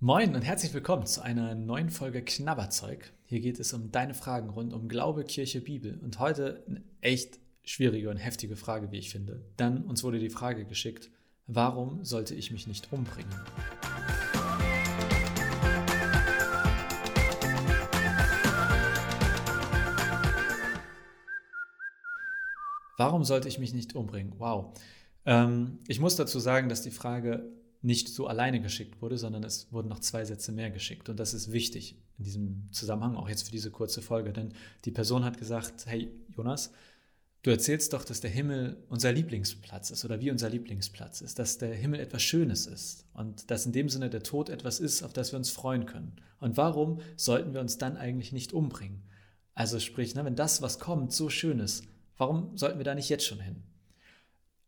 Moin und herzlich willkommen zu einer neuen Folge Knabberzeug. Hier geht es um deine Fragen rund um Glaube, Kirche, Bibel. Und heute eine echt schwierige und heftige Frage, wie ich finde. Dann uns wurde die Frage geschickt, warum sollte ich mich nicht umbringen? Warum sollte ich mich nicht umbringen? Wow. Ähm, ich muss dazu sagen, dass die Frage nicht so alleine geschickt wurde, sondern es wurden noch zwei Sätze mehr geschickt. Und das ist wichtig in diesem Zusammenhang, auch jetzt für diese kurze Folge. Denn die Person hat gesagt, hey Jonas, du erzählst doch, dass der Himmel unser Lieblingsplatz ist oder wie unser Lieblingsplatz ist, dass der Himmel etwas Schönes ist und dass in dem Sinne der Tod etwas ist, auf das wir uns freuen können. Und warum sollten wir uns dann eigentlich nicht umbringen? Also sprich, ne, wenn das, was kommt, so schön ist, warum sollten wir da nicht jetzt schon hin?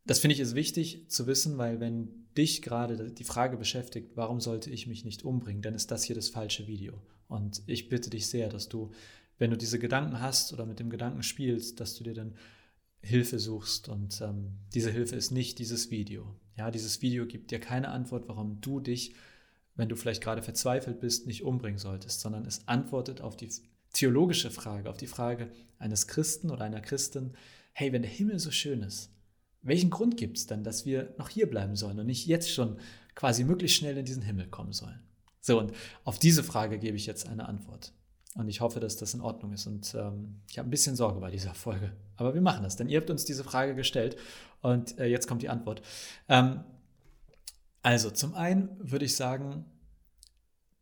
Das finde ich ist wichtig zu wissen, weil wenn dich gerade die Frage beschäftigt, warum sollte ich mich nicht umbringen, dann ist das hier das falsche Video. Und ich bitte dich sehr, dass du, wenn du diese Gedanken hast oder mit dem Gedanken spielst, dass du dir dann Hilfe suchst. Und ähm, diese Hilfe ist nicht dieses Video. Ja, dieses Video gibt dir keine Antwort, warum du dich, wenn du vielleicht gerade verzweifelt bist, nicht umbringen solltest, sondern es antwortet auf die theologische Frage, auf die Frage eines Christen oder einer Christin, hey, wenn der Himmel so schön ist, welchen Grund gibt es denn, dass wir noch hier bleiben sollen und nicht jetzt schon quasi möglichst schnell in diesen Himmel kommen sollen? So, und auf diese Frage gebe ich jetzt eine Antwort. Und ich hoffe, dass das in Ordnung ist. Und ähm, ich habe ein bisschen Sorge bei dieser Folge. Aber wir machen das, denn ihr habt uns diese Frage gestellt. Und äh, jetzt kommt die Antwort. Ähm, also, zum einen würde ich sagen,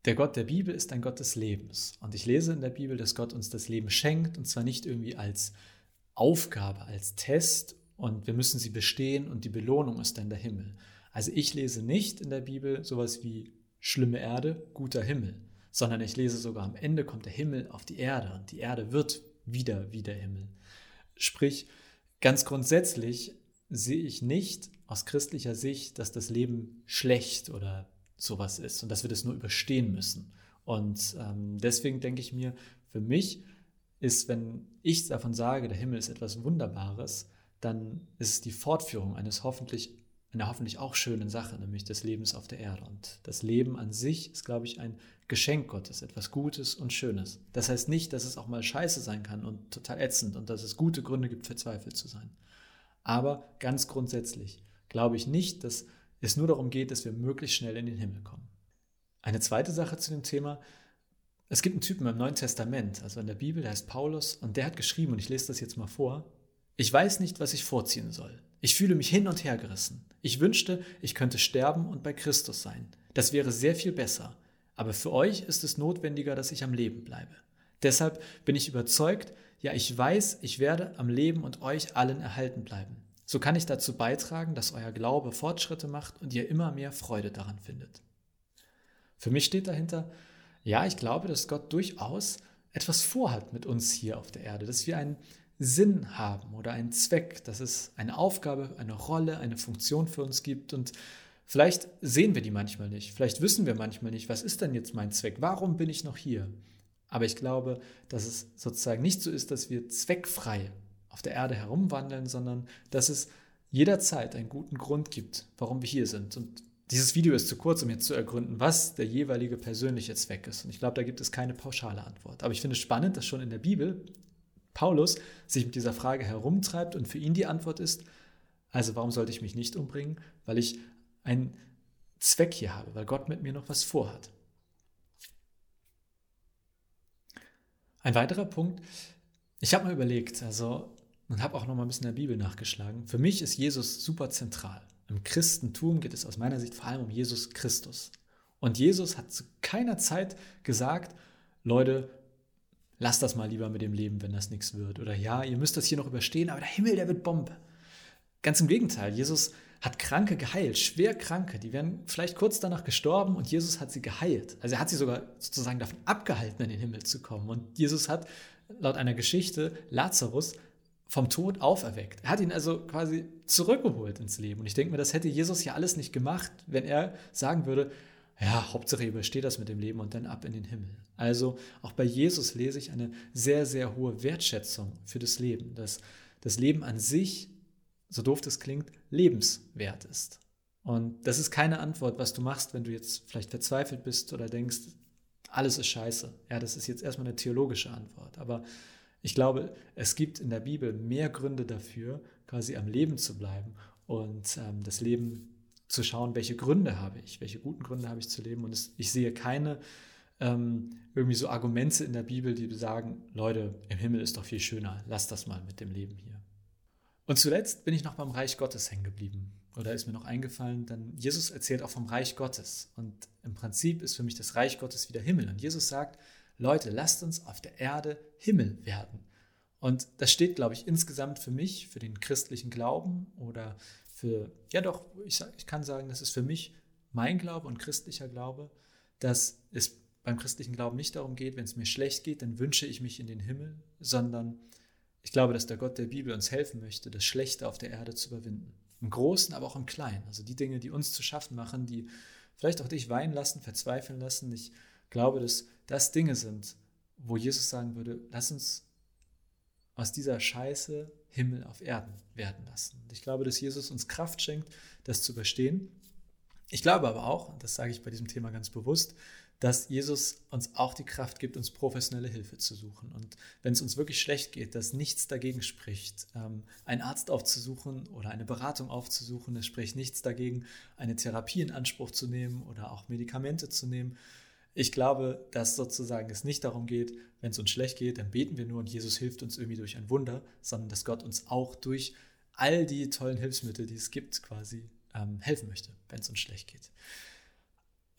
der Gott der Bibel ist ein Gott des Lebens. Und ich lese in der Bibel, dass Gott uns das Leben schenkt. Und zwar nicht irgendwie als Aufgabe, als Test und wir müssen sie bestehen und die Belohnung ist dann der Himmel. Also ich lese nicht in der Bibel sowas wie schlimme Erde, guter Himmel, sondern ich lese sogar am Ende kommt der Himmel auf die Erde und die Erde wird wieder wie der Himmel. Sprich, ganz grundsätzlich sehe ich nicht aus christlicher Sicht, dass das Leben schlecht oder sowas ist und dass wir das nur überstehen müssen. Und ähm, deswegen denke ich mir, für mich ist, wenn ich davon sage, der Himmel ist etwas Wunderbares, dann ist es die Fortführung eines hoffentlich, einer hoffentlich auch schönen Sache, nämlich des Lebens auf der Erde. Und das Leben an sich ist, glaube ich, ein Geschenk Gottes, etwas Gutes und Schönes. Das heißt nicht, dass es auch mal scheiße sein kann und total ätzend und dass es gute Gründe gibt, verzweifelt zu sein. Aber ganz grundsätzlich glaube ich nicht, dass es nur darum geht, dass wir möglichst schnell in den Himmel kommen. Eine zweite Sache zu dem Thema, es gibt einen Typen im Neuen Testament, also in der Bibel, der heißt Paulus, und der hat geschrieben, und ich lese das jetzt mal vor, ich weiß nicht, was ich vorziehen soll. Ich fühle mich hin und her gerissen. Ich wünschte, ich könnte sterben und bei Christus sein. Das wäre sehr viel besser. Aber für euch ist es notwendiger, dass ich am Leben bleibe. Deshalb bin ich überzeugt, ja, ich weiß, ich werde am Leben und euch allen erhalten bleiben. So kann ich dazu beitragen, dass euer Glaube Fortschritte macht und ihr immer mehr Freude daran findet. Für mich steht dahinter, ja, ich glaube, dass Gott durchaus etwas vorhat mit uns hier auf der Erde, dass wir einen Sinn haben oder einen Zweck, dass es eine Aufgabe, eine Rolle, eine Funktion für uns gibt und vielleicht sehen wir die manchmal nicht, vielleicht wissen wir manchmal nicht, was ist denn jetzt mein Zweck, warum bin ich noch hier? Aber ich glaube, dass es sozusagen nicht so ist, dass wir zweckfrei auf der Erde herumwandeln, sondern dass es jederzeit einen guten Grund gibt, warum wir hier sind. Und dieses Video ist zu kurz, um jetzt zu ergründen, was der jeweilige persönliche Zweck ist. Und ich glaube, da gibt es keine pauschale Antwort. Aber ich finde es spannend, dass schon in der Bibel Paulus sich mit dieser Frage herumtreibt und für ihn die Antwort ist, also warum sollte ich mich nicht umbringen? Weil ich einen Zweck hier habe, weil Gott mit mir noch was vorhat. Ein weiterer Punkt, ich habe mal überlegt, also und habe auch noch mal ein bisschen in der Bibel nachgeschlagen. Für mich ist Jesus super zentral. Im Christentum geht es aus meiner Sicht vor allem um Jesus Christus. Und Jesus hat zu keiner Zeit gesagt, Leute, lasst das mal lieber mit dem Leben, wenn das nichts wird. Oder ja, ihr müsst das hier noch überstehen, aber der Himmel, der wird Bombe. Ganz im Gegenteil, Jesus hat Kranke geheilt, schwer Kranke, die wären vielleicht kurz danach gestorben und Jesus hat sie geheilt. Also er hat sie sogar sozusagen davon abgehalten, in den Himmel zu kommen. Und Jesus hat laut einer Geschichte Lazarus vom Tod auferweckt. Er hat ihn also quasi zurückgeholt ins Leben. Und ich denke mir, das hätte Jesus ja alles nicht gemacht, wenn er sagen würde, ja, Hauptsache ihr übersteht das mit dem Leben und dann ab in den Himmel. Also auch bei Jesus lese ich eine sehr, sehr hohe Wertschätzung für das Leben, dass das Leben an sich, so doof das klingt, lebenswert ist. Und das ist keine Antwort, was du machst, wenn du jetzt vielleicht verzweifelt bist oder denkst, alles ist scheiße. Ja, das ist jetzt erstmal eine theologische Antwort. Aber ich glaube, es gibt in der Bibel mehr Gründe dafür, quasi am Leben zu bleiben und ähm, das Leben zu schauen, welche Gründe habe ich, welche guten Gründe habe ich zu leben. Und es, ich sehe keine ähm, irgendwie so Argumente in der Bibel, die sagen, Leute, im Himmel ist doch viel schöner, lass das mal mit dem Leben hier. Und zuletzt bin ich noch beim Reich Gottes hängen geblieben. Oder ist mir noch eingefallen, denn Jesus erzählt auch vom Reich Gottes. Und im Prinzip ist für mich das Reich Gottes wieder Himmel. Und Jesus sagt, Leute, lasst uns auf der Erde Himmel werden. Und das steht, glaube ich, insgesamt für mich, für den christlichen Glauben oder für, ja doch, ich, ich kann sagen, das ist für mich mein Glaube und christlicher Glaube, dass es beim christlichen Glauben nicht darum geht, wenn es mir schlecht geht, dann wünsche ich mich in den Himmel, sondern ich glaube, dass der Gott der Bibel uns helfen möchte, das Schlechte auf der Erde zu überwinden. Im Großen, aber auch im Kleinen. Also die Dinge, die uns zu schaffen machen, die vielleicht auch dich weinen lassen, verzweifeln lassen. Ich glaube, dass das Dinge sind, wo Jesus sagen würde, lass uns aus dieser Scheiße Himmel auf Erden werden lassen. Und ich glaube, dass Jesus uns Kraft schenkt, das zu überstehen. Ich glaube aber auch, und das sage ich bei diesem Thema ganz bewusst, dass Jesus uns auch die Kraft gibt, uns professionelle Hilfe zu suchen. Und wenn es uns wirklich schlecht geht, dass nichts dagegen spricht, ähm, einen Arzt aufzusuchen oder eine Beratung aufzusuchen, es spricht nichts dagegen, eine Therapie in Anspruch zu nehmen oder auch Medikamente zu nehmen. Ich glaube, dass sozusagen es nicht darum geht, wenn es uns schlecht geht, dann beten wir nur und Jesus hilft uns irgendwie durch ein Wunder, sondern dass Gott uns auch durch all die tollen Hilfsmittel, die es gibt, quasi ähm, helfen möchte, wenn es uns schlecht geht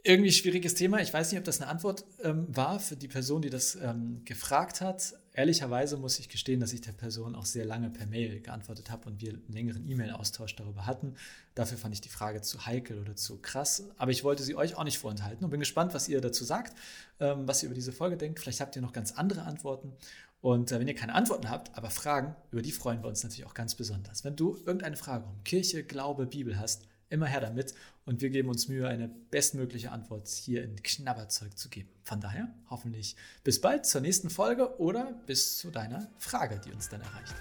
irgendwie schwieriges Thema. Ich weiß nicht, ob das eine Antwort ähm, war für die Person, die das ähm, gefragt hat. Ehrlicherweise muss ich gestehen, dass ich der Person auch sehr lange per Mail geantwortet habe und wir einen längeren E-Mail-Austausch darüber hatten. Dafür fand ich die Frage zu heikel oder zu krass. Aber ich wollte sie euch auch nicht vorenthalten und bin gespannt, was ihr dazu sagt, ähm, was ihr über diese Folge denkt. Vielleicht habt ihr noch ganz andere Antworten. Und äh, wenn ihr keine Antworten habt, aber Fragen, über die freuen wir uns natürlich auch ganz besonders. Wenn du irgendeine Frage um Kirche, Glaube, Bibel hast, immer her damit und wir geben uns Mühe, eine bestmögliche Antwort hier in Knabberzeug zu geben. Von daher hoffentlich bis bald zur nächsten Folge oder bis zu deiner Frage, die uns dann erreicht.